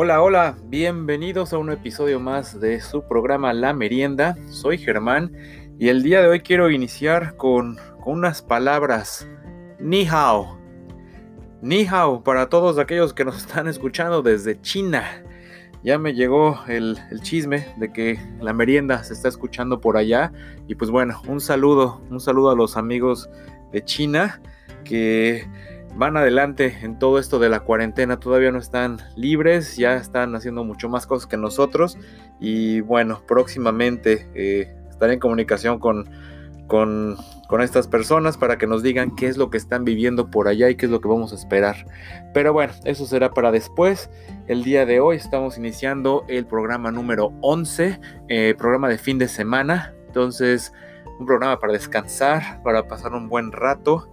Hola, hola, bienvenidos a un episodio más de su programa La Merienda. Soy Germán y el día de hoy quiero iniciar con, unas palabras. Ni hao. Ni hao para todos aquellos que nos están escuchando desde China. Ya me llegó el, el chisme de que la merienda se está escuchando por allá. Y pues bueno, un saludo, un saludo a los amigos de China que van adelante en todo esto de la cuarentena, todavía no están libres, ya están haciendo mucho más cosas que nosotros y bueno, próximamente eh, estaré en comunicación con, con, con, estas personas para que nos digan qué es lo que están viviendo por allá y qué es lo que vamos a esperar. Pero bueno, eso será para después. El día de hoy estamos iniciando el programa número 11, eh, programa de fin de semana, entonces un programa para descansar, para pasar un buen rato.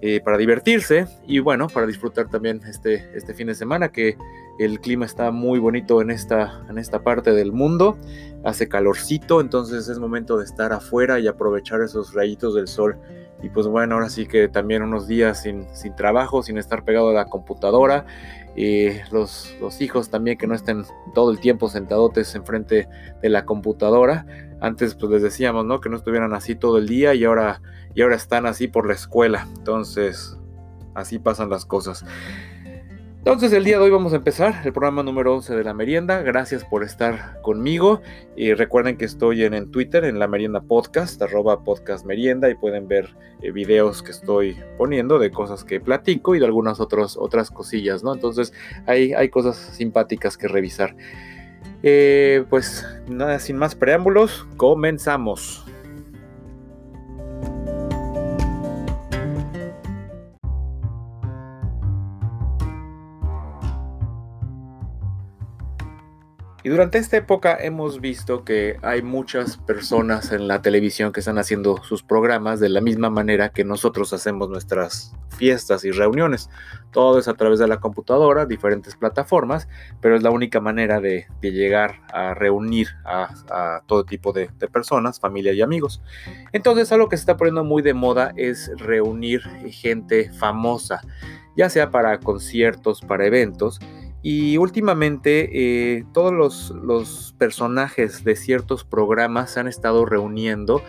Eh, para divertirse y bueno, para disfrutar también este, este fin de semana que el clima está muy bonito en esta, en esta parte del mundo, hace calorcito, entonces es momento de estar afuera y aprovechar esos rayitos del sol. Y pues bueno, ahora sí que también unos días sin, sin trabajo, sin estar pegado a la computadora, y los, los hijos también que no estén todo el tiempo sentadotes enfrente de la computadora. Antes pues les decíamos, ¿no? Que no estuvieran así todo el día y ahora y ahora están así por la escuela. Entonces, así pasan las cosas. Entonces el día de hoy vamos a empezar el programa número 11 de la merienda. Gracias por estar conmigo. Y recuerden que estoy en, Twitter, en la merienda podcast, arroba podcast merienda, y pueden ver eh, videos que estoy poniendo de cosas que platico y de algunas otras, otras cosillas, ¿no? Entonces hay, hay cosas simpáticas que revisar. Eh, pues nada, sin más preámbulos, comenzamos. Durante esta época hemos visto que hay muchas personas en la televisión que están haciendo sus programas de la misma manera que nosotros hacemos nuestras fiestas y reuniones. Todo es a través de la computadora, diferentes plataformas, pero es la única manera de, llegar a reunir a, todo tipo de, de, personas, familia y amigos. Entonces algo que se está poniendo muy de moda es reunir gente famosa, ya sea para conciertos, para eventos y últimamente eh, todos los, personajes de ciertos programas se han estado reuniendo,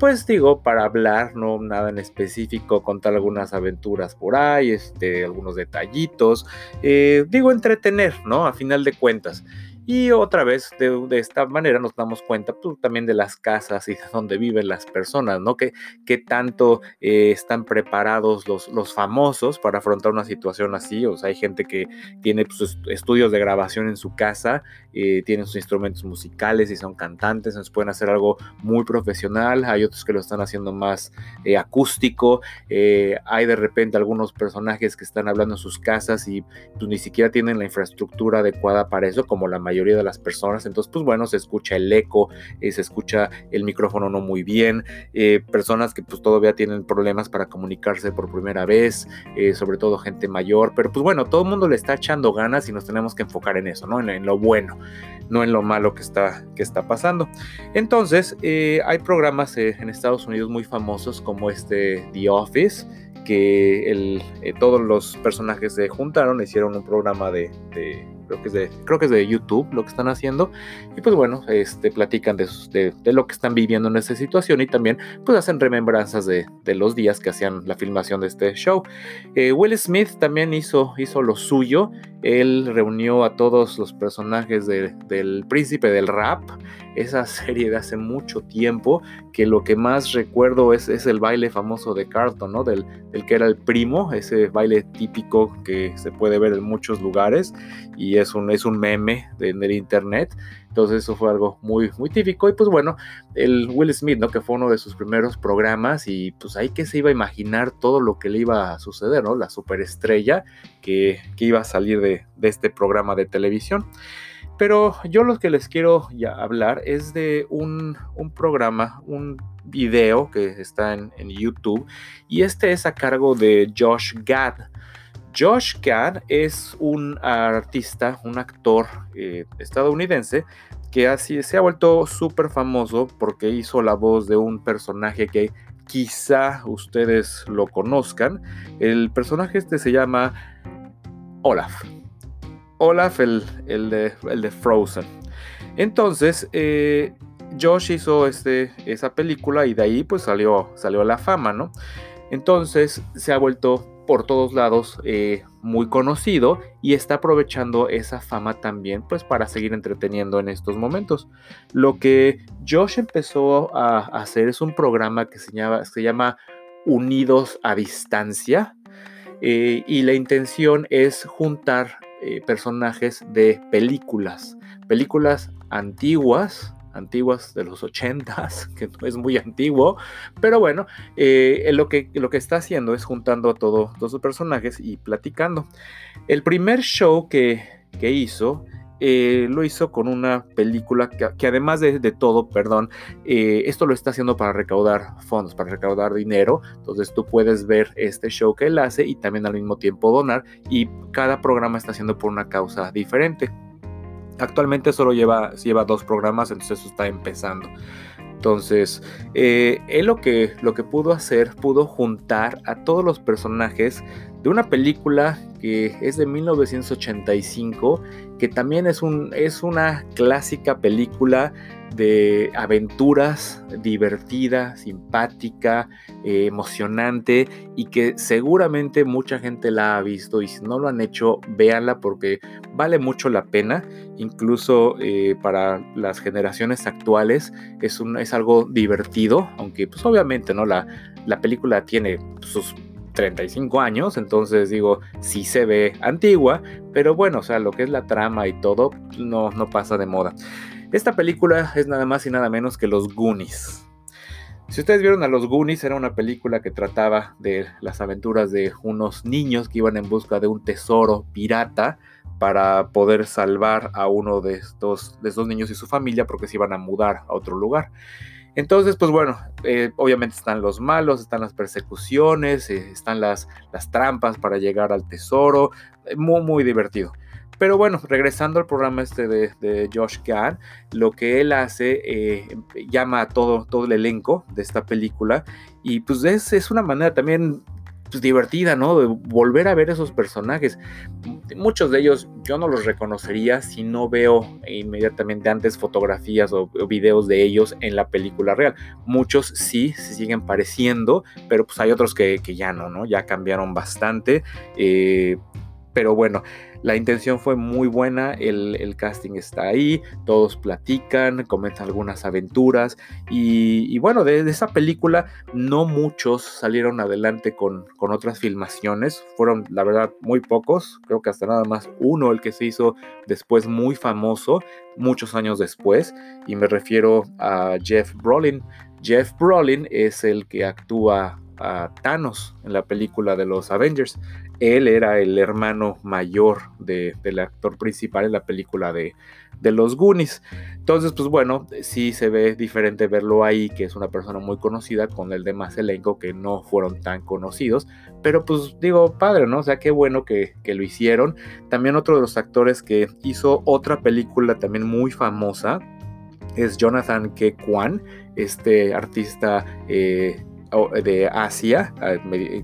pues digo, para hablar, no nada en específico, contar algunas aventuras por ahí, este, algunos detallitos, eh, digo, entretener, ¿no? A final de cuentas. Y otra vez, de, esta manera nos damos cuenta pues, también de las casas y de dónde viven las personas, ¿no? Que, que tanto eh, están preparados los, los famosos para afrontar una situación así. O sea, hay gente que tiene pues, estudios de grabación en su casa, eh, tienen sus instrumentos musicales y son cantantes, entonces pueden hacer algo muy profesional. Hay otros que lo están haciendo más eh, acústico. hay de repente algunos personajes que están hablando en sus casas y pues, ni siquiera tienen la infraestructura adecuada para eso, como la mayoría de las personas. Entonces, pues bueno, se escucha el eco, eh, se escucha el micrófono no muy bien, eh, personas que pues todavía tienen problemas para comunicarse por primera vez, eh, sobre todo gente mayor, pero pues bueno, todo el mundo le está echando ganas y nos tenemos que enfocar en eso, ¿no? En, lo bueno, no en lo malo que está, que está pasando. Entonces, hay programas en Estados Unidos muy famosos como este The Office, que todos los personajes se juntaron, hicieron un programa de creo que es de, creo que es de YouTube lo que están haciendo, y pues bueno, este, platican de, de, lo que están viviendo en esta situación y también pues hacen remembranzas de, de los días que hacían la filmación de este show. Eh, Will Smith también hizo, hizo lo suyo, él reunió a todos los personajes del príncipe del rap, esa serie de hace mucho tiempo, que lo que más recuerdo es, es el baile famoso de Carlton, ¿no? Del, del, que era el primo, ese baile típico que se puede ver en muchos lugares y es un, es un meme de, del internet. Entonces eso fue algo muy, muy típico. Y pues bueno, el Will Smith, ¿no? Que fue uno de sus primeros programas y pues ahí que se iba a imaginar todo lo que le iba a suceder, ¿no? La superestrella que, que iba a salir de, de este programa de televisión. Pero yo lo que les quiero hablar es de un, un programa, un video que está en, en, YouTube y este es a cargo de Josh Gad. Josh Gad es un artista, un actor eh, estadounidense que así se ha vuelto súper famoso porque hizo la voz de un personaje que quizá ustedes lo conozcan. El personaje este se llama Olaf. Olaf, el, el de Frozen. Entonces, eh, Josh hizo este, esa película y de ahí pues salió, salió la fama, ¿no? Entonces se ha vuelto por todos lados eh, muy conocido y está aprovechando esa fama también pues para seguir entreteniendo en estos momentos. Lo que Josh empezó a hacer es un programa que se llama, Unidos a Distancia eh, y la intención es juntar eh, personajes de películas, películas antiguas, antiguas de los 80 que no es muy antiguo, pero bueno, eh, lo, que, lo que está haciendo es juntando a todos los personajes y platicando. El primer show que, que hizo eh, lo hizo con una película que, además de, todo, perdón, eh, esto lo está haciendo para recaudar fondos, para recaudar dinero. Entonces tú puedes ver este show que él hace y también al mismo tiempo donar y cada programa está haciendo por una causa diferente. Actualmente solo lleva, lleva dos programas, entonces eso está empezando. Entonces, eh, él lo que, lo que pudo hacer, pudo juntar a todos los personajes de una película que es de 1985, que también es, un, es una clásica película de aventuras divertida, simpática, eh, emocionante y que seguramente mucha gente la ha visto y si no lo han hecho, véanla porque vale mucho la pena, incluso eh, para las generaciones actuales es, un, es algo divertido, aunque pues obviamente no la, la película tiene sus 35 años, entonces digo, sí se ve antigua, pero bueno, o sea, lo que es la trama y todo no, no pasa de moda. Esta película es nada más y nada menos que Los Goonies. Si ustedes vieron a Los Goonies, era una película que trataba de las aventuras de unos niños que iban en busca de un tesoro pirata para poder salvar a uno de estos, de estos niños y su familia porque se iban a mudar a otro lugar. Entonces, pues bueno, eh, obviamente están los malos, están las persecuciones, eh, están las, las, trampas para llegar al tesoro, muy, muy divertido. Pero bueno, regresando al programa este de, Josh Gad, lo que él hace, llama a todo, todo el elenco de esta película y pues es, es una manera también pues, divertida, ¿no? De volver a ver esos personajes. Muchos de ellos yo no los reconocería si no veo inmediatamente antes fotografías o, videos de ellos en la película real. Muchos sí se siguen pareciendo, pero pues hay otros que, ya no, ¿no? Ya cambiaron bastante. Eh, pero bueno, la intención fue muy buena, el, casting está ahí, todos platican, comentan algunas aventuras y, bueno, de, esa película no muchos salieron adelante con, con otras filmaciones, fueron la verdad muy pocos, creo que hasta nada más uno el que se hizo después muy famoso, muchos años después, y me refiero a Jeff Brolin. Jeff Brolin es el que actúa a Thanos en la película de los Avengers. Él era el hermano mayor del actor principal en la película de, los Goonies. Entonces, pues bueno, sí se ve diferente verlo ahí, que es una persona muy conocida, con el demás elenco que no fueron tan conocidos. Pero pues digo, padre, ¿no? O sea, qué bueno que, lo hicieron. También otro de los actores que hizo otra película también muy famosa es Jonathan K. Kwan, este artista eh, de Asia,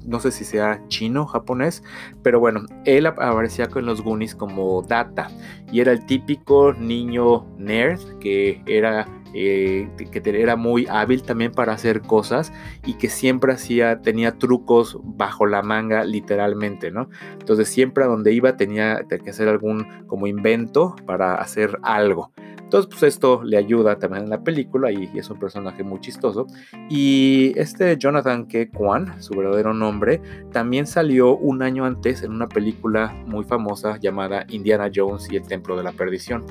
no sé si sea chino, japonés, pero bueno, él aparecía con los Goonies como Data y era el típico niño nerd que era eh, que era muy hábil también para hacer cosas y que siempre hacía, tenía trucos bajo la manga literalmente, ¿no? Entonces siempre a donde iba tenía que hacer algún como invento para hacer algo. Entonces, pues esto le ayuda también en la película y, es un personaje muy chistoso. Y este Jonathan K. Kwan, su verdadero nombre, también salió un año antes en una película muy famosa llamada Indiana Jones y el Templo de la Perdición.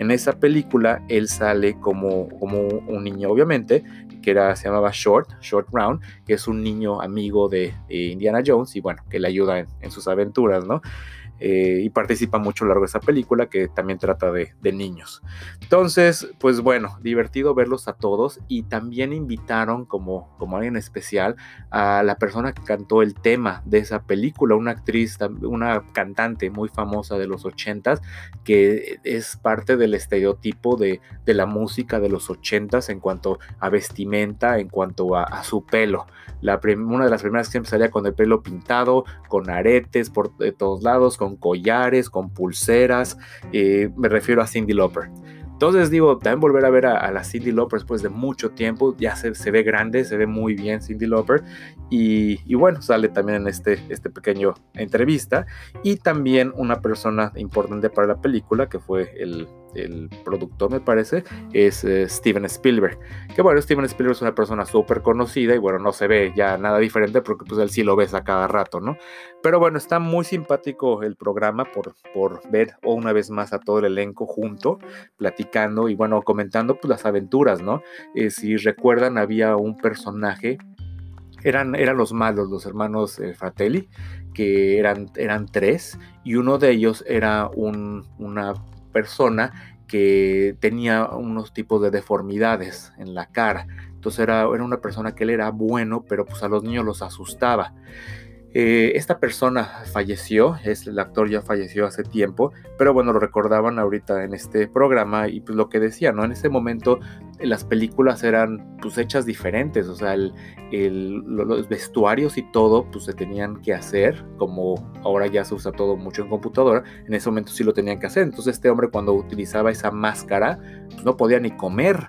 En esa película él sale como, como un niño, obviamente, que era, se llamaba Short, Short Round, que es un niño amigo de, Indiana Jones y bueno, que le ayuda en, en sus aventuras, ¿no? Eh, y participa mucho a lo largo de esa película que también trata de, niños. Entonces, pues bueno, divertido verlos a todos y también invitaron como, como alguien especial a la persona que cantó el tema de esa película, una actriz, una cantante muy famosa de los ochentas que es parte del estereotipo de, de la música de los ochentas en cuanto a vestimenta en cuanto a, su pelo. La una de las primeras que siempre salía con el pelo pintado, con aretes por todos lados, con collares, con pulseras. Eh, me refiero a Cindy Lauper. Entonces digo, también volver a ver a, la Cindy Lauper después de mucho tiempo, ya se, se, ve grande, se ve muy bien Cindy Lauper y, y, bueno, sale también en este, este pequeño entrevista y también una persona importante para la película que fue el, el productor me parece, es eh, Steven Spielberg. Que bueno, Steven Spielberg es una persona súper conocida y bueno, no se ve ya nada diferente porque pues él sí lo ves a cada rato, ¿no? Pero bueno, está muy simpático el programa por, por ver una vez más a todo el elenco junto, platicando y bueno, comentando pues las aventuras, ¿no? Eh, si recuerdan, había un personaje eran, eran, los malos, los hermanos eh, Fratelli, que eran, eran tres, y uno de ellos era un, una persona que tenía unos tipos de deformidades en la cara. Entonces era, era una persona que él era bueno, pero pues a los niños los asustaba. Eh, esta persona falleció, es, el actor ya falleció hace tiempo, pero bueno, lo recordaban ahorita en este programa y pues lo que decía, ¿no? En ese momento las películas eran pues hechas diferentes, o sea, los vestuarios y todo pues se tenían que hacer, como ahora ya se usa todo mucho en computadora, en ese momento sí lo tenían que hacer, entonces este hombre cuando utilizaba esa máscara pues no podía ni comer,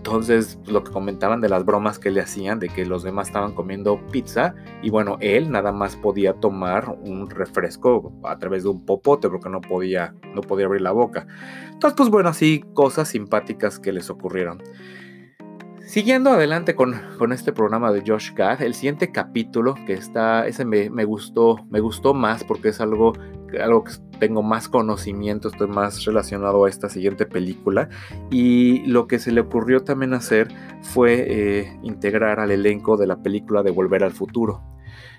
entonces, lo que comentaban de las bromas que le hacían, de que los demás estaban comiendo pizza y bueno, él nada más podía tomar un refresco a través de un popote porque no podía, no podía abrir la boca. Entonces, pues bueno, así cosas simpáticas que les ocurrieron. Siguiendo adelante con, con, este programa de Josh Gad, el siguiente capítulo que está, ese me, me, gustó, me gustó más porque es algo, algo que tengo más conocimiento, estoy más relacionado a esta siguiente película y lo que se le ocurrió también hacer fue eh, integrar al elenco de la película de Volver al Futuro.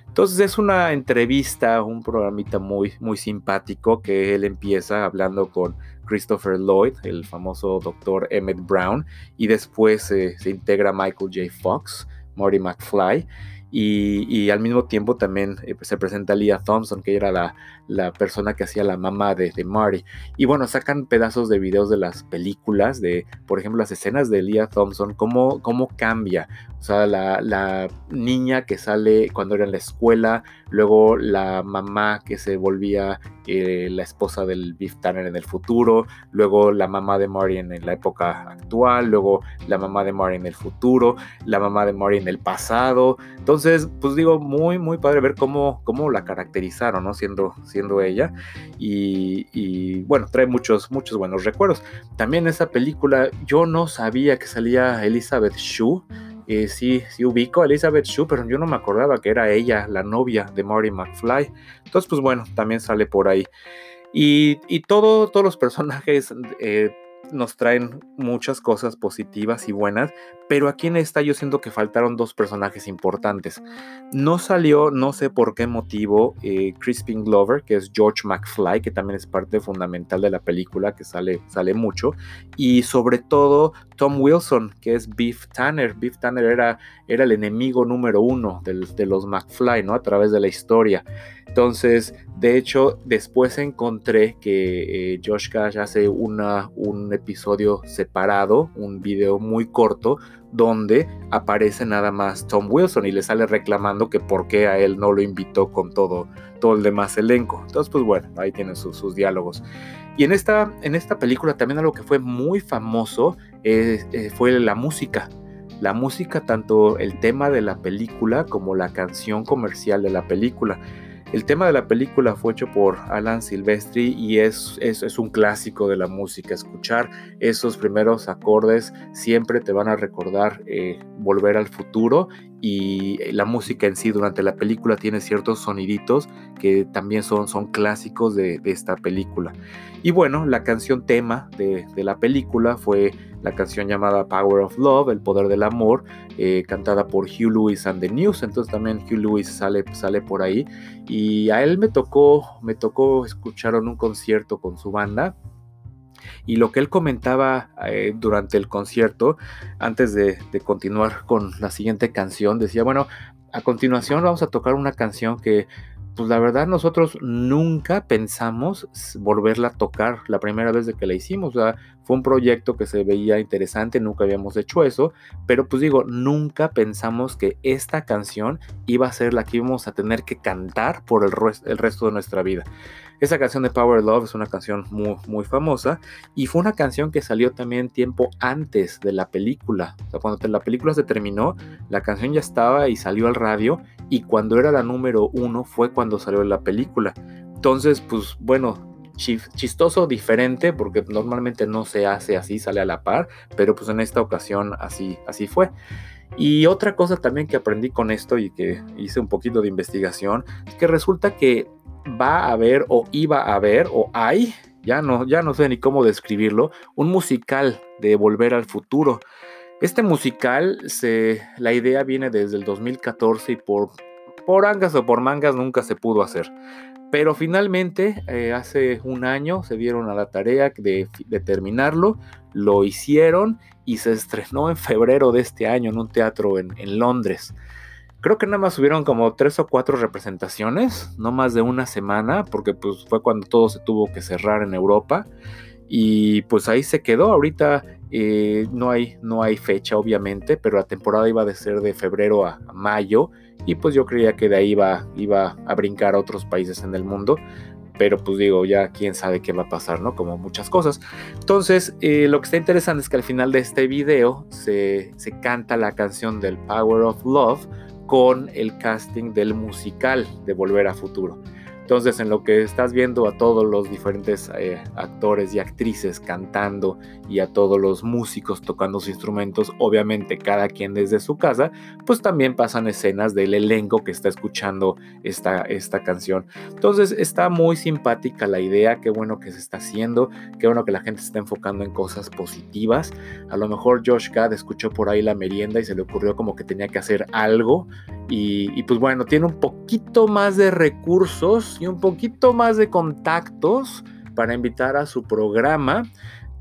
Entonces es una entrevista, un programita muy, muy simpático que él empieza hablando con Christopher Lloyd, el famoso doctor Emmett Brown, y después eh, se integra Michael J. Fox, Marty McFly, y, al mismo tiempo también eh, se presenta Leah Thompson, que era la, la persona que hacía la mamá de, de, Marty. Y bueno, sacan pedazos de videos de las películas, de por ejemplo las escenas de Leah Thompson, cómo, cómo cambia. O sea, la, la, niña que sale cuando era en la escuela, luego la mamá que se volvía eh, la esposa del Beef Tanner en el futuro, luego la mamá de Marty en, la época actual, luego la mamá de Marty en el futuro, la mamá de Marty en el pasado. Entonces, pues digo, muy, muy padre ver cómo, cómo la caracterizaron, ¿no? Siendo ella. Y, bueno, trae muchos, muchos buenos recuerdos. También esa película, yo no sabía que salía Elizabeth Shue. Eh, sí, sí ubico a Elizabeth Shue, pero yo no me acordaba que era ella, la novia de Marty McFly. Entonces, pues bueno, también sale por ahí. Y, y todo, todos los personajes eh, nos traen muchas cosas positivas y buenas, pero aquí en esta yo siento que faltaron dos personajes importantes. No salió, no sé por qué motivo, eh, Crispin Glover, que es George McFly, que también es parte fundamental de la película, que sale, sale mucho, y sobre todo Tom Wilson, que es Beef Tanner. Beef Tanner era, era el enemigo número uno de los McFly, ¿no? A través de la historia. Entonces, de hecho, después encontré que eh, Josh Cash hace un episodio separado, un video muy corto, donde aparece nada más Tom Wilson y le sale reclamando que por qué a él no lo invitó con todo, todo el demás elenco. Entonces, pues bueno, ahí tienen sus, diálogos. Y en esta, en esta película también algo que fue muy famoso eh, eh, fue la música. La música, tanto el tema de la película como la canción comercial de la película. El tema de la película fue hecho por Alan Silvestri y es, es, un clásico de la música. Escuchar esos primeros acordes siempre te van a recordar eh, volver al futuro y la música en sí durante la película tiene ciertos soniditos que también son, son clásicos de, esta película. Y bueno, la canción tema de, la película fue la canción llamada Power of Love, El Poder del Amor, eh, cantada por Hugh Lewis and the News. Entonces también Hugh Lewis sale, sale por ahí. Y a él me tocó, me tocó escuchar en un concierto con su banda. Y lo que él comentaba eh, durante el concierto, antes de, continuar con la siguiente canción, decía, bueno, a continuación vamos a tocar una canción que pues la verdad nosotros nunca pensamos volverla a tocar la primera vez de que la hicimos. O sea, fue un proyecto que se veía interesante, nunca habíamos hecho eso, pero pues digo, nunca pensamos que esta canción iba a ser la que íbamos a tener que cantar por el resto de nuestra vida. Esa canción de Power Love es una canción muy, muy famosa y fue una canción que salió también tiempo antes de la película. O sea, cuando la película se terminó, la canción ya estaba y salió al radio y cuando era la número uno fue cuando salió la película. Entonces, pues bueno, chistoso, diferente, porque normalmente no se hace así, sale a la par, pero pues en esta ocasión así, así fue. Y otra cosa también que aprendí con esto y que hice un poquito de investigación, es que resulta que va a haber o iba a haber o hay, ya no, ya no sé ni cómo describirlo, un musical de Volver al Futuro. Este musical, se, la idea viene desde el 2014 y por, por angas o por mangas nunca se pudo hacer. Pero finalmente, eh, hace un año se dieron a la tarea de, de, terminarlo, lo hicieron y se estrenó en febrero de este año en un teatro en, Londres. Creo que nada más hubieron como tres o cuatro representaciones, no más de una semana, porque pues fue cuando todo se tuvo que cerrar en Europa. Y pues ahí se quedó. Ahorita eh, no, hay, no hay fecha, obviamente, pero la temporada iba a ser de febrero a, mayo. Y pues yo creía que de ahí iba, iba a brincar a otros países en el mundo pero pues digo, ya quién sabe qué va a pasar, ¿no? Como muchas cosas. Entonces, eh, lo que está interesante es que al final de este video se, se canta la canción del Power of Love con el casting del musical de Volver a Futuro. Entonces, en lo que estás viendo a todos los diferentes eh, actores y actrices cantando y a todos los músicos tocando sus instrumentos, obviamente cada quien desde su casa, pues también pasan escenas del elenco que está escuchando esta, esta canción. Entonces, está muy simpática la idea, qué bueno que se está haciendo, qué bueno que la gente se está enfocando en cosas positivas. A lo mejor Josh Gad escuchó por ahí la merienda y se le ocurrió como que tenía que hacer algo y, y pues bueno, tiene un poquito más de recursos y un poquito más de contactos para invitar a su programa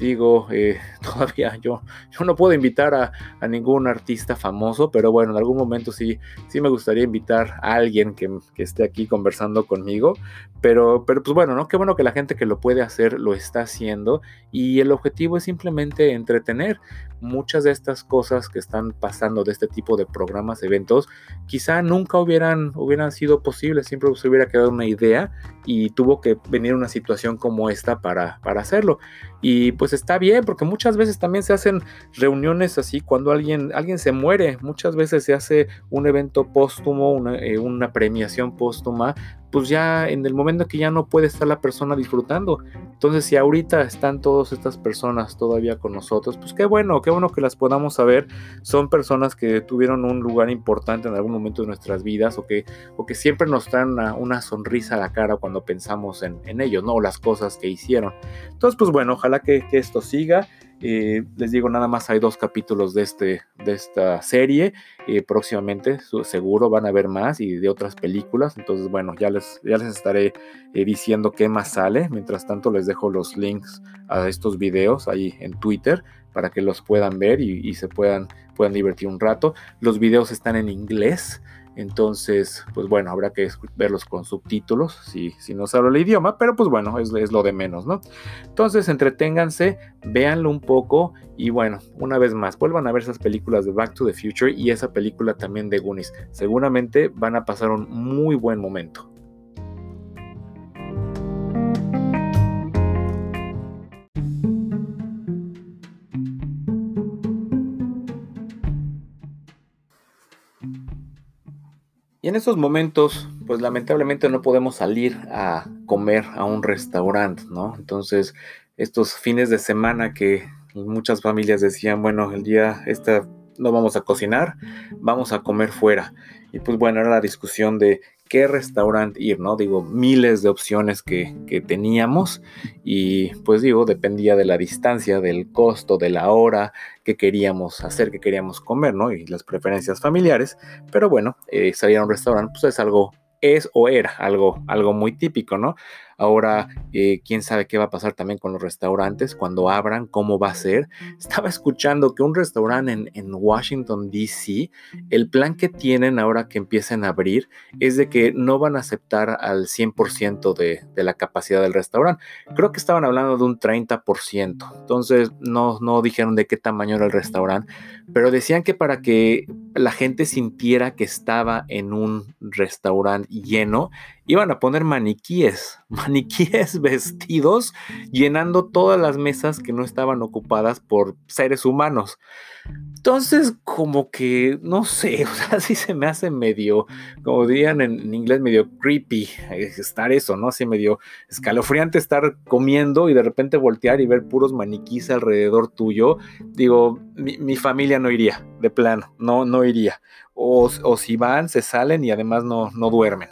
digo, eh, todavía yo, yo no puedo invitar a, ningún artista famoso, pero bueno, en algún momento sí, sí me gustaría invitar a alguien que, esté aquí conversando conmigo. Pero, pero pues bueno, ¿no? Qué bueno que la gente que lo puede hacer lo está haciendo y el objetivo es simplemente entretener. Muchas de estas cosas que están pasando de este tipo de programas, eventos, quizá nunca hubieran, hubieran sido posibles, siempre se hubiera quedado una idea y tuvo que venir una situación como esta para, para hacerlo. Y pues está bien, porque muchas veces también se hacen reuniones así cuando alguien, alguien se muere. Muchas veces se hace un evento póstumo, una, eh, una premiación póstuma pues ya en el momento que ya no puede estar la persona disfrutando. Entonces, si ahorita están todas estas personas todavía con nosotros, pues qué bueno, qué bueno que las podamos saber. Son personas que tuvieron un lugar importante en algún momento de nuestras vidas o que, o que siempre nos traen una, sonrisa a la cara cuando pensamos en, en ellos, ¿no? O las cosas que hicieron. Entonces, pues bueno, ojalá que, que esto siga. Eh, les digo, nada más hay dos capítulos de, este, de esta serie. Eh, próximamente, seguro, van a ver más y de otras películas. Entonces, bueno, ya les, ya les estaré eh, diciendo qué más sale. Mientras tanto, les dejo los links a estos videos ahí en Twitter para que los puedan ver y, y se puedan, puedan divertir un rato. Los videos están en inglés. Entonces, pues bueno, habrá que verlos con subtítulos si, no se el idioma, pero pues bueno, es, es, lo de menos, ¿no? Entonces, entreténganse, véanlo un poco y bueno, una vez más, vuelvan a ver esas películas de Back to the Future y esa película también de Goonies. Seguramente van a pasar un muy buen momento. En esos momentos, pues lamentablemente no podemos salir a comer a un restaurante, ¿no? Entonces, estos fines de semana que muchas familias decían, bueno, el día esta no vamos a cocinar, vamos a comer fuera. Y pues bueno, era la discusión de qué restaurante ir, ¿no? Digo, miles de opciones que, teníamos y pues digo, dependía de la distancia, del costo, de la hora que queríamos hacer, que queríamos comer, ¿no? Y las preferencias familiares. Pero bueno, eh, salir a un restaurante pues es algo, es o era algo, algo muy típico, ¿no? Ahora, eh, quién sabe qué va a pasar también con los restaurantes cuando abran, cómo va a ser. Estaba escuchando que un restaurante en, Washington, D.C., el plan que tienen ahora que empiecen a abrir es de que no van a aceptar al 100% de, de la capacidad del restaurante. Creo que estaban hablando de un 30%. Entonces, no, no dijeron de qué tamaño era el restaurante, pero decían que para que la gente sintiera que estaba en un restaurante lleno, iban a poner maniquíes, maniquíes vestidos, llenando todas las mesas que no estaban ocupadas por seres humanos. Entonces, como que, no sé, o sea, sí se me hace medio, como dirían en, inglés, medio creepy estar eso, ¿no? Así medio escalofriante estar comiendo y de repente voltear y ver puros maniquíes alrededor tuyo. Digo, mi, familia no iría, de plano, no, no iría. O, o, si van, se salen y además no, no duermen.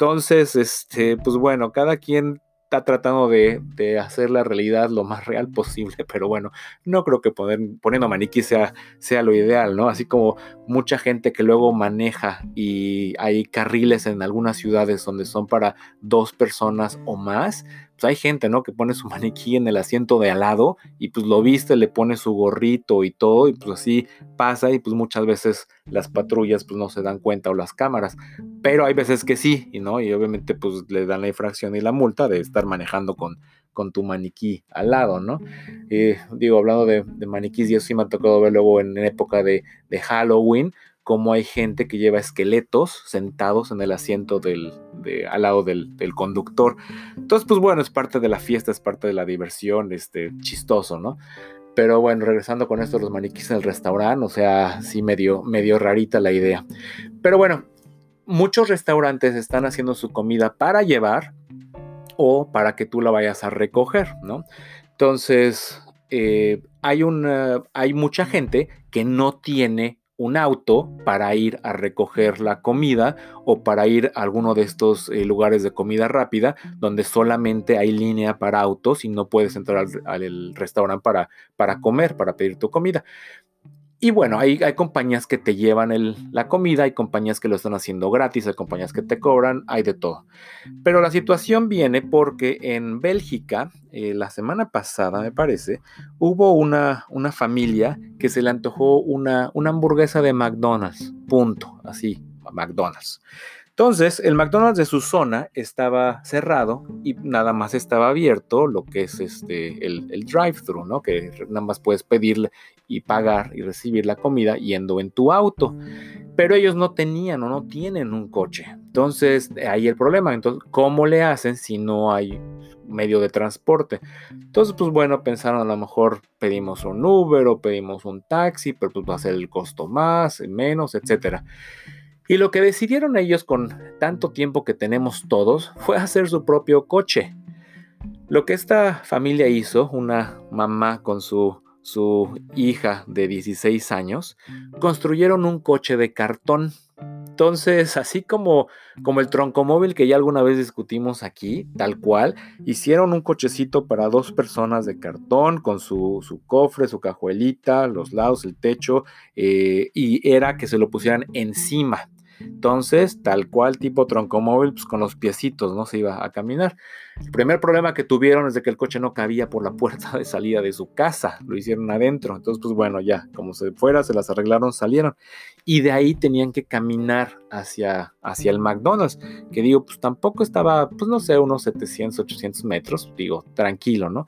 Entonces, este, pues bueno, cada quien está tratando de, hacer la realidad lo más real posible, pero bueno, no creo que poner, poniendo maniquí sea, sea lo ideal, ¿no? Así como mucha gente que luego maneja y hay carriles en algunas ciudades donde son para dos personas o más, pues hay gente, ¿no? Que pone su maniquí en el asiento de al lado y pues lo viste, le pone su gorrito y todo y pues así pasa y pues muchas veces las patrullas pues no se dan cuenta o las cámaras, pero hay veces que sí, y no, y obviamente pues le dan la infracción y la multa de estar manejando con, con tu maniquí al lado, ¿no? Eh, digo, hablando de, de, maniquís, y eso sí me ha tocado ver luego en, época de, de Halloween, como hay gente que lleva esqueletos sentados en el asiento del, al lado del, conductor. Entonces, pues bueno, es parte de la fiesta, es parte de la diversión, este, chistoso, ¿no? Pero bueno, regresando con esto, los maniquíes en el restaurante, o sea, sí medio, medio rarita la idea. Pero bueno, muchos restaurantes están haciendo su comida para llevar o para que tú la vayas a recoger, ¿no? Entonces, eh, hay, una, hay mucha gente que no tiene un auto para ir a recoger la comida o para ir a alguno de estos eh, lugares de comida rápida donde solamente hay línea para autos y no puedes entrar al, restaurante para, para comer, para pedir tu comida. Y bueno, hay, hay compañías que te llevan la comida, hay compañías que lo están haciendo gratis, hay compañías que te cobran, hay de todo. Pero la situación viene porque en Bélgica, eh, la semana pasada me parece, hubo una, una familia que se le antojó una, una hamburguesa de McDonald's, punto, así, McDonald's. Entonces, el McDonald's de su zona estaba cerrado y nada más estaba abierto lo que es este, el, drive-thru, ¿no? Que nada más puedes pedirle y pagar y recibir la comida yendo en tu auto. Pero ellos no tenían o no tienen un coche. Entonces, ahí el problema. Entonces, ¿cómo le hacen si no hay medio de transporte? Entonces, pues bueno, pensaron a lo mejor pedimos un Uber o pedimos un taxi, pero pues va a ser el costo más, menos, etcétera. Y lo que decidieron ellos con tanto tiempo que tenemos todos fue hacer su propio coche. Lo que esta familia hizo, una mamá con su, su hija de 16 años, construyeron un coche de cartón. Entonces, así como, como el troncomóvil que ya alguna vez discutimos aquí, tal cual, hicieron un cochecito para dos personas de cartón con su, su cofre, su cajuelita, los lados, el techo, eh, y era que se lo pusieran encima. Entonces, tal cual tipo troncomóvil, pues con los piecitos, ¿no? Se iba a caminar. El primer problema que tuvieron es de que el coche no cabía por la puerta de salida de su casa, lo hicieron adentro. Entonces, pues bueno, ya, como se fuera, se las arreglaron, salieron. Y de ahí tenían que caminar hacia, hacia el McDonald's, que digo, pues tampoco estaba, pues no sé, unos 700, 800 metros, digo, tranquilo, ¿no?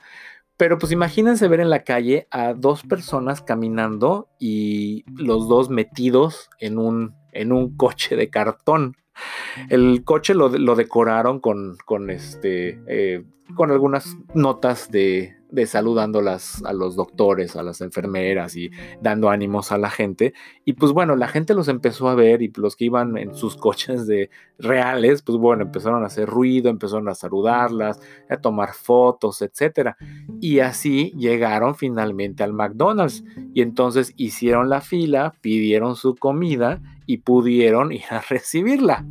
Pero pues imagínense ver en la calle a dos personas caminando y los dos metidos en un en un coche de cartón. El coche lo, decoraron con, con, este, eh, con algunas notas de, de saludando a los doctores, a las enfermeras y dando ánimos a la gente. Y pues bueno, la gente los empezó a ver y los que iban en sus coches de reales, pues bueno, empezaron a hacer ruido, empezaron a saludarlas, a tomar fotos, etc. Y así llegaron finalmente al McDonald's. Y entonces hicieron la fila, pidieron su comida y pudieron ir a recibirla.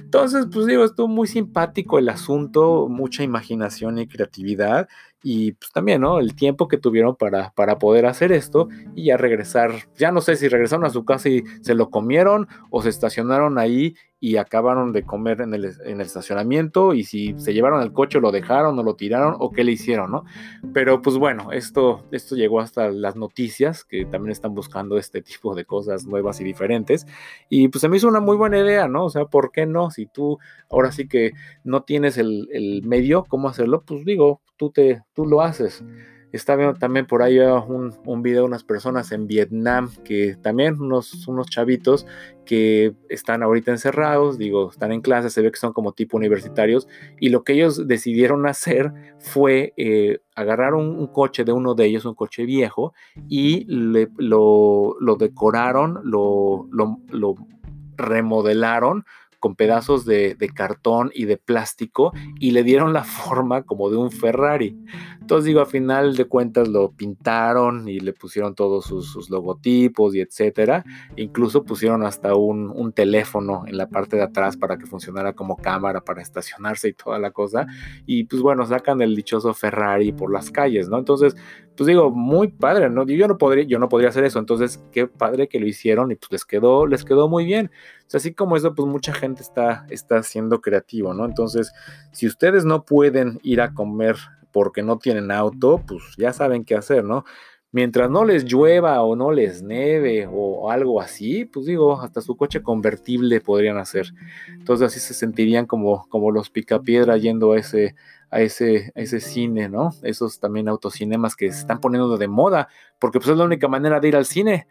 Entonces, pues digo, estuvo muy simpático el asunto, mucha imaginación y creatividad y pues también, ¿no? El tiempo que tuvieron para, para poder hacer esto y ya regresar, ya no sé si regresaron a su casa y se lo comieron o se estacionaron ahí y acabaron de comer en el, en el, estacionamiento y si se llevaron el coche lo dejaron o lo tiraron o qué le hicieron, ¿no? Pero pues bueno, esto, esto llegó hasta las noticias que también están buscando este tipo de cosas nuevas y diferentes y pues se me hizo una muy buena idea, ¿no? O sea, ¿por qué no? Si tú ahora sí que no tienes el, el medio, ¿cómo hacerlo? Pues digo, tú, te, tú lo haces. Está viendo también por ahí un, un, video de unas personas en Vietnam que también unos, unos chavitos que están ahorita encerrados, digo, están en clase, se ve que son como tipo universitarios y lo que ellos decidieron hacer fue eh, agarrar un, coche de uno de ellos, un coche viejo, y lo, lo, decoraron, lo, lo remodelaron con pedazos de, cartón y de plástico y le dieron la forma como de un Ferrari. Entonces digo, a final de cuentas lo pintaron y le pusieron todos sus, logotipos y etcétera. Incluso pusieron hasta un, un, teléfono en la parte de atrás para que funcionara como cámara para estacionarse y toda la cosa. Y pues bueno, sacan el dichoso Ferrari por las calles, ¿no? Entonces, pues digo, muy padre, ¿no? Yo no podría, yo no podría hacer eso. Entonces, qué padre que lo hicieron y pues les quedó, les quedó muy bien. O así como eso, pues mucha gente está, está siendo creativo, ¿no? Entonces, si ustedes no pueden ir a comer porque no tienen auto, pues ya saben qué hacer, ¿no? Mientras no les llueva o no les neve o algo así, pues digo, hasta su coche convertible podrían hacer. Entonces así se sentirían como, como los picapiedra yendo a ese, a ese, a ese cine, ¿no? Esos también autocinemas que se están poniendo de moda, porque pues es la única manera de ir al cine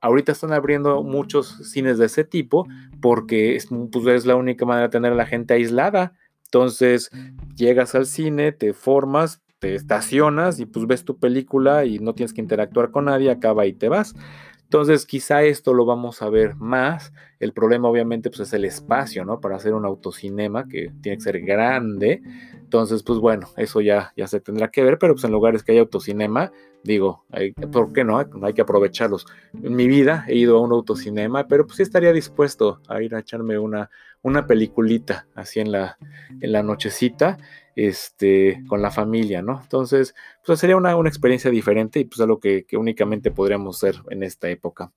ahorita están abriendo muchos cines de ese tipo porque es, pues, es la única manera de tener a la gente aislada. Entonces, llegas al cine, te formas, te estacionas y pues ves tu película y no tienes que interactuar con nadie, acaba y te vas. Entonces, quizá esto lo vamos a ver más. El problema, obviamente, pues es el espacio, ¿no? Para hacer un autocinema que tiene que ser grande. Entonces, pues bueno, eso ya, ya se tendrá que ver, pero pues en lugares que hay autocinema, digo, ¿por qué no? Hay que aprovecharlos. En mi vida he ido a un autocinema, pero pues sí estaría dispuesto a ir a echarme una, una peliculita así en la, en la nochecita este, con la familia, ¿no? Entonces, pues sería una, una experiencia diferente y pues algo que, que, únicamente podríamos hacer en esta época.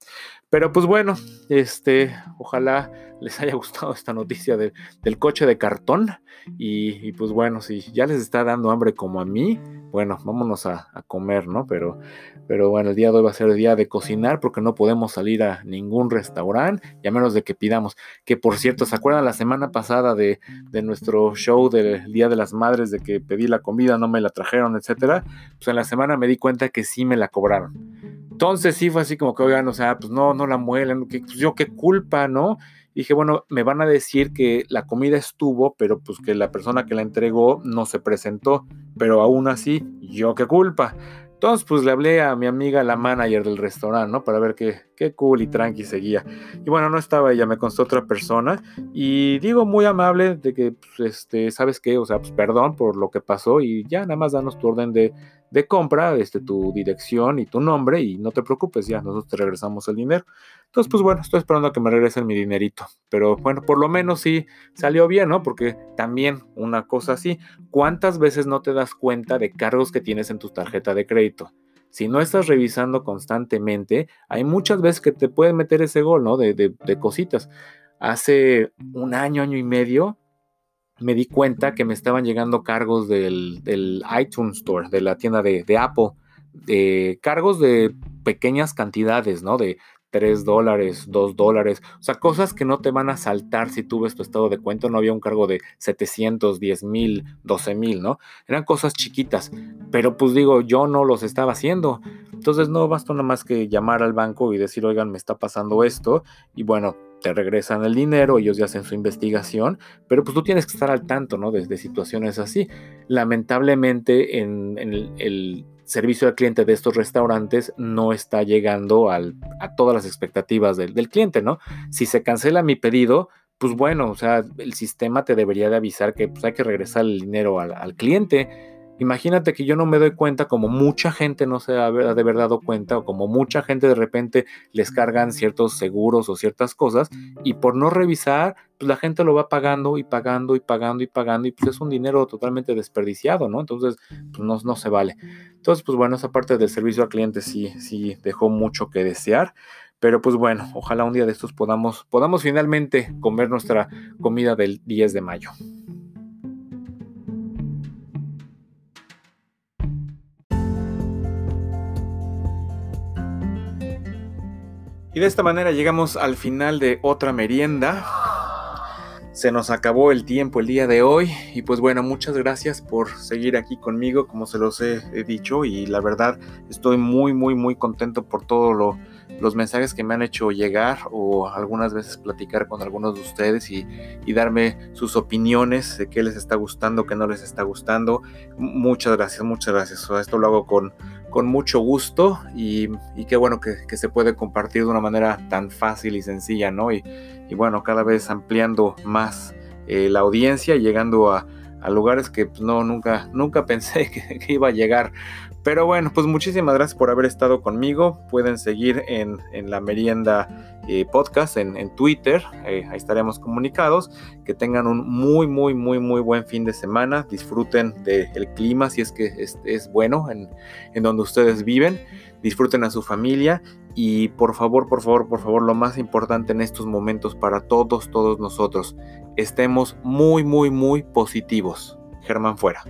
Pero pues bueno, este, ojalá les haya gustado esta noticia del coche de cartón y, y, pues bueno, si ya les está dando hambre como a mí, bueno, vámonos a, comer, ¿no? Pero, pero bueno, el día de hoy va a ser el día de cocinar porque no podemos salir a ningún restaurante y a menos de que pidamos. Que por cierto, ¿se acuerdan la semana pasada de, de nuestro show del Día de las Madres? de que pedí la comida, no me la trajeron, etcétera, pues en la semana me di cuenta que sí me la cobraron. Entonces sí fue así como que, oigan, o sea, pues no, no la muelen, que, pues yo qué culpa, ¿no? Dije, bueno, me van a decir que la comida estuvo, pero pues que la persona que la entregó no se presentó, pero aún así, yo qué culpa. Entonces, pues le hablé a mi amiga, la manager del restaurante, ¿no? Para ver qué, qué cool y tranqui seguía. Y bueno, no estaba ella, me constó otra persona. Y digo, muy amable de que, pues, este, ¿sabes qué? O sea, pues perdón por lo que pasó y ya nada más danos tu orden de, de compra, este, tu dirección y tu nombre y no te preocupes, ya nosotros te regresamos el dinero. Entonces, pues bueno, estoy esperando a que me regresen mi dinerito. Pero bueno, por lo menos sí salió bien, ¿no? Porque también una cosa así, ¿cuántas veces no te das cuenta de cargos que tienes en tu tarjeta de crédito? Si no estás revisando constantemente, hay muchas veces que te pueden meter ese gol, ¿no? De, de cositas. Hace un año, año y medio, me di cuenta que me estaban llegando cargos del, iTunes Store, de la tienda de, Apple, de cargos de pequeñas cantidades, ¿no? De 3 dólares, 2 dólares, o sea, cosas que no te van a saltar si tú ves tu estado de cuenta, no había un cargo de 700, 10 mil, 12 mil, ¿no? Eran cosas chiquitas, pero pues digo, yo no los estaba haciendo, entonces no basta nada más que llamar al banco y decir, oigan, me está pasando esto, y bueno, te regresan el dinero, ellos ya hacen su investigación, pero pues tú tienes que estar al tanto, ¿no? De, situaciones así. Lamentablemente en, el, servicio al cliente de estos restaurantes no está llegando a todas las expectativas del, cliente, ¿no? Si se cancela mi pedido, pues bueno, o sea, el sistema te debería de avisar que pues, hay que regresar el dinero al cliente Imagínate que yo no me doy cuenta, como mucha gente no se ha de haber dado cuenta, o como mucha gente de repente les cargan ciertos seguros o ciertas cosas, y por no revisar, pues la gente lo va pagando y pagando y pagando y pagando, y pues es un dinero totalmente desperdiciado, ¿no? Entonces, pues no, no se vale. Entonces, pues bueno, esa parte del servicio al cliente sí, sí dejó mucho que desear. Pero pues bueno, ojalá un día de estos podamos, podamos finalmente comer nuestra comida del 10 de mayo. Y de esta manera llegamos al final de otra merienda. Se nos acabó el tiempo el día de hoy y pues bueno, muchas gracias por seguir aquí conmigo como se los he, dicho y la verdad estoy muy muy muy contento por todo lo los mensajes que me han hecho llegar o algunas veces platicar con algunos de ustedes y, darme sus opiniones de qué les está gustando, qué no les está gustando. Muchas gracias, muchas gracias. Esto lo hago con, con mucho gusto y, qué bueno que, se puede compartir de una manera tan fácil y sencilla, ¿no? Y, bueno, cada vez ampliando más eh, la audiencia, llegando a, lugares que pues, no, nunca, nunca pensé que, iba a llegar. Pero bueno, pues muchísimas gracias por haber estado conmigo. Pueden seguir en, la merienda eh, podcast en, Twitter. Eh, ahí estaremos comunicados. Que tengan un muy, muy, muy, muy buen fin de semana. Disfruten del clima si es que es, bueno en, en donde ustedes viven. Disfruten a su familia. Y por favor, por favor, por favor, lo más importante en estos momentos para todos, todos nosotros, estemos muy, muy, muy positivos. Germán fuera.